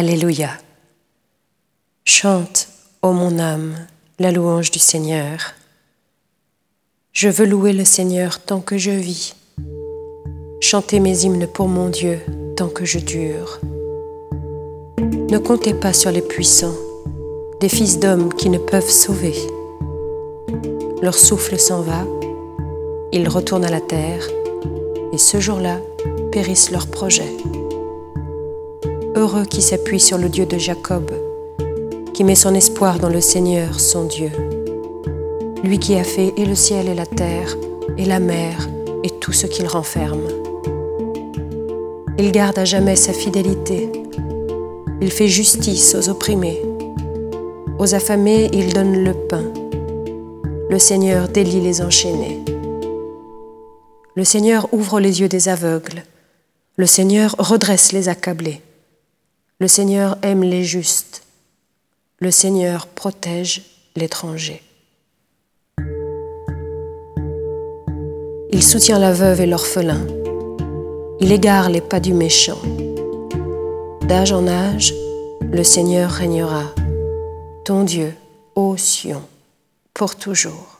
Alléluia. Chante, ô mon âme, la louange du Seigneur. Je veux louer le Seigneur tant que je vis, chanter mes hymnes pour mon Dieu tant que je dure. Ne comptez pas sur les puissants, des fils d'hommes qui ne peuvent sauver. Leur souffle s'en va, ils retournent à la terre, et ce jour-là périssent leurs projets. Heureux qui s'appuie sur le Dieu de Jacob, qui met son espoir dans le Seigneur, son Dieu. Lui qui a fait et le ciel et la terre, et la mer, et tout ce qu'il renferme. Il garde à jamais sa fidélité. Il fait justice aux opprimés. Aux affamés, il donne le pain. Le Seigneur délie les enchaînés. Le Seigneur ouvre les yeux des aveugles. Le Seigneur redresse les accablés. Le Seigneur aime les justes. Le Seigneur protège l'étranger. Il soutient la veuve et l'orphelin. Il égare les pas du méchant. D'âge en âge, le Seigneur régnera. Ton Dieu, ô Sion, pour toujours.